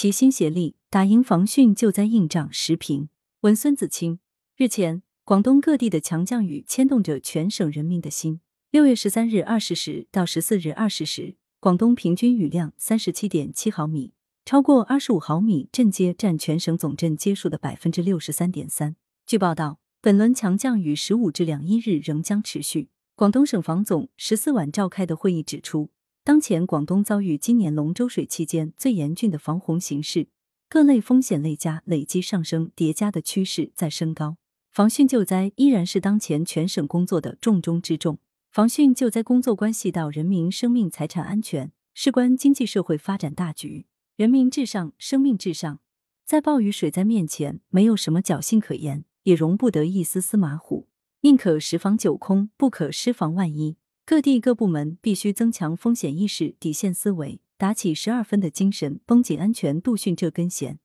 齐心协力打赢防汛救灾硬仗。时评文孙子清。日前，广东各地的强降雨牵动着全省人民的心。六月十三日二十时到十四日二十时，广东平均雨量三十七点七毫米，超过二十五毫米镇街占全省总镇街数的百分之六十三点三。据报道，本轮强降雨十五至两一日仍将持续。广东省防总十四晚召开的会议指出，当前广东遭遇今年龙舟水期间最严峻的防洪形势，各类风险类加累积上升，叠加的趋势在升高。防汛救灾依然是当前全省工作的重中之重。防汛救灾工作关系到人民生命财产安全，事关经济社会发展大局，人民至上，生命至上。在暴雨水灾面前，没有什么侥幸可言，也容不得一丝丝马虎。宁可十防九空，不可失防万一。各地各部门必须增强风险意识、底线思维，打起十二分的精神，绷紧安全度汛这根弦，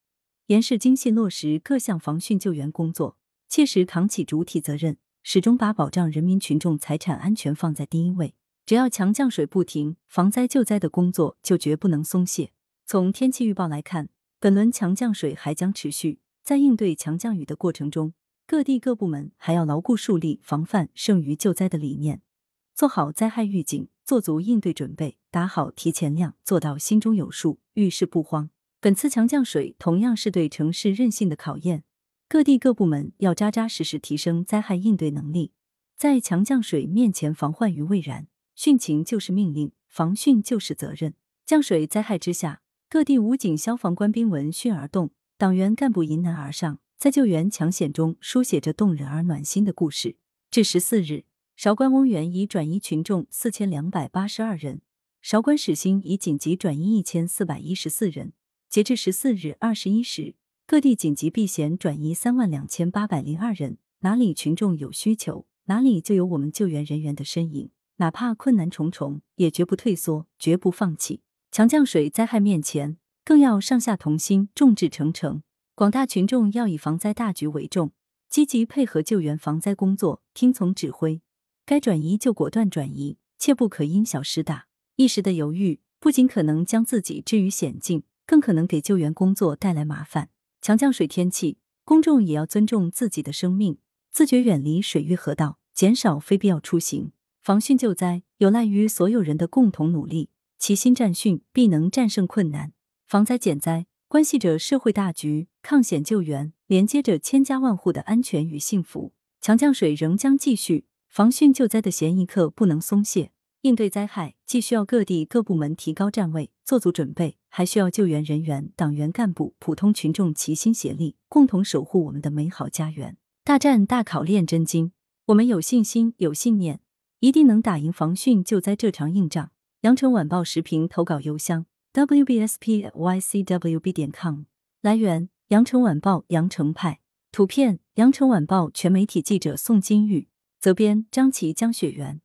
严实精细落实各项防汛救援工作，切实扛起主体责任，始终把保障人民群众财产安全放在第一位。只要强降水不停，防灾救灾的工作就绝不能松懈。从天气预报来看，本轮强降水还将持续，在应对强降雨的过程中。各地各部门还要牢固树立防范胜于救灾的理念，做好灾害预警，做足应对准备，打好提前量，做到心中有数，遇事不慌。本次强降水同样是对城市韧性的考验，各地各部门要扎扎实实提升灾害应对能力，在强降水面前防患于未然。汛情就是命令，防汛就是责任。降水灾害之下，各地武警、消防官兵闻讯而动，党员干部迎难而上。在救援抢险中，书写着动人而暖心的故事。至十四日，韶关翁源已转移群众四千两百八十二人，韶关始兴已紧急转移一千四百一十四人。截至十四日二十一时，各地紧急避险转移三万两千八百零二人。哪里群众有需求，哪里就有我们救援人员的身影。哪怕困难重重，也绝不退缩，绝不放弃。强降水灾害面前，更要上下同心，众志成城。广大群众要以防灾大局为重，积极配合救援防灾工作，听从指挥，该转移就果断转移，切不可因小失大。一时的犹豫，不仅可能将自己置于险境，更可能给救援工作带来麻烦。强降水天气，公众也要尊重自己的生命，自觉远离水域河道，减少非必要出行。防汛救灾有赖于所有人的共同努力，齐心战汛，必能战胜困难。防灾减灾。关系着社会大局，抗险救援连接着千家万户的安全与幸福。强降水仍将继续，防汛救灾的闲一刻不能松懈。应对灾害，既需要各地各部门提高站位，做足准备，还需要救援人员、党员干部、普通群众齐心协力，共同守护我们的美好家园。大战大考练真经，我们有信心、有信念，一定能打赢防汛救灾这场硬仗。羊城晚报时评投稿邮箱。wbspycwb 点 com 来源：羊城晚报羊城派图片：羊城晚报全媒体记者宋金玉责编：张琪江雪源。